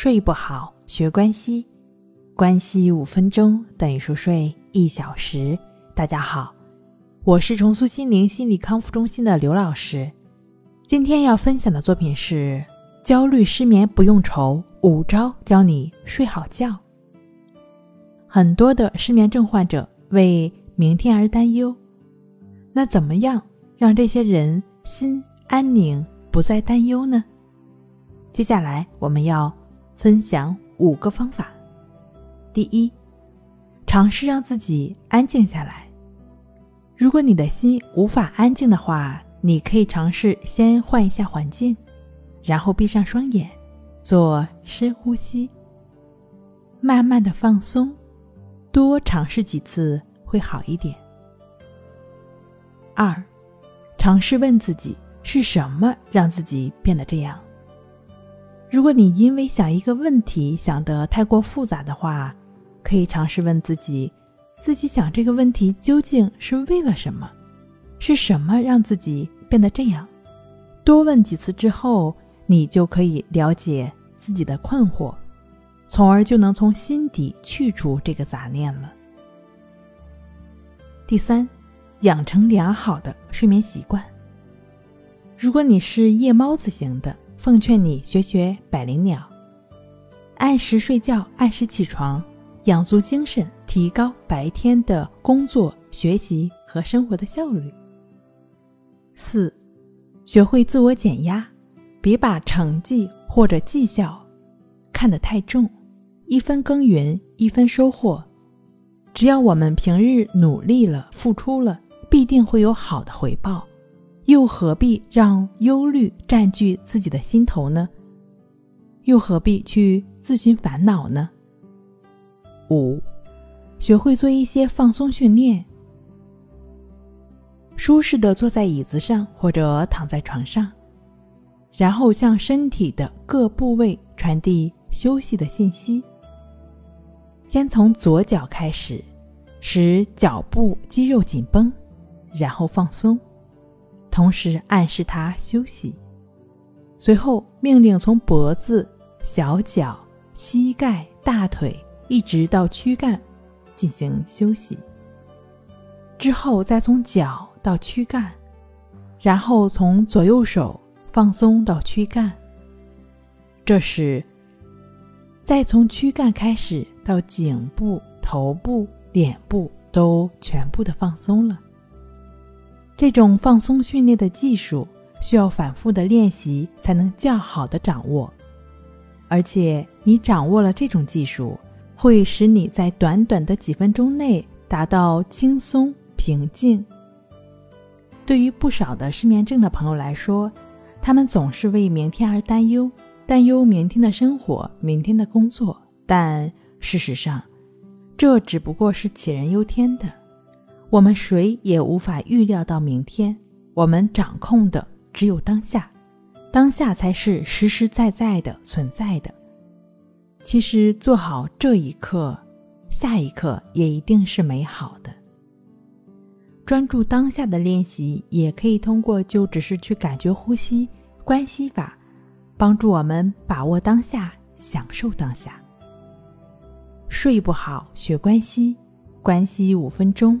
睡不好，学关西，关系五分钟等于熟睡一小时。大家好，我是重塑心灵心理康复中心的刘老师。今天要分享的作品是：焦虑失眠不用愁，五招教你睡好觉。很多的失眠症患者为明天而担忧，那怎么样让这些人心安宁，不再担忧呢？接下来我们要分享五个方法。第一，尝试让自己安静下来。如果你的心无法安静的话，你可以尝试先换一下环境，然后闭上双眼，做深呼吸，慢慢的放松，多尝试几次会好一点。二，尝试问自己是什么让自己变得这样。如果你因为想一个问题想得太过复杂的话，可以尝试问自己：自己想这个问题究竟是为了什么？是什么让自己变得这样？多问几次之后，你就可以了解自己的困惑，从而就能从心底去除这个杂念了。第三，养成良好的睡眠习惯。如果你是夜猫子型的，奉劝你学学百灵鸟，按时睡觉，按时起床，养足精神，提高白天的工作、学习和生活的效率。四，学会自我减压，别把成绩或者绩效看得太重，一分耕耘一分收获，只要我们平日努力了、付出了，必定会有好的回报。又何必让忧虑占据自己的心头呢？又何必去自寻烦恼呢？五，学会做一些放松训练，舒适的坐在椅子上或者躺在床上，然后向身体的各部位传递休息的信息。先从左脚开始，使脚部肌肉紧绷，然后放松。同时暗示他休息，随后命令从脖子、小脚、膝盖、大腿一直到躯干进行休息。之后再从脚到躯干，然后从左右手放松到躯干。这时，再从躯干开始到颈部、头部、脸部都全部的放松了。这种放松训练的技术需要反复的练习才能较好的掌握，而且你掌握了这种技术，会使你在短短的几分钟内达到轻松平静。对于不少的失眠症的朋友来说，他们总是为明天而担忧，担忧明天的生活、明天的工作，但事实上，这只不过是杞人忧天的。我们谁也无法预料到明天，我们掌控的只有当下，当下才是实实在在的存在的。其实做好这一刻，下一刻也一定是美好的。专注当下的练习，也可以通过就只是去感觉呼吸、关系法，帮助我们把握当下，享受当下。睡不好学关系，关系五分钟。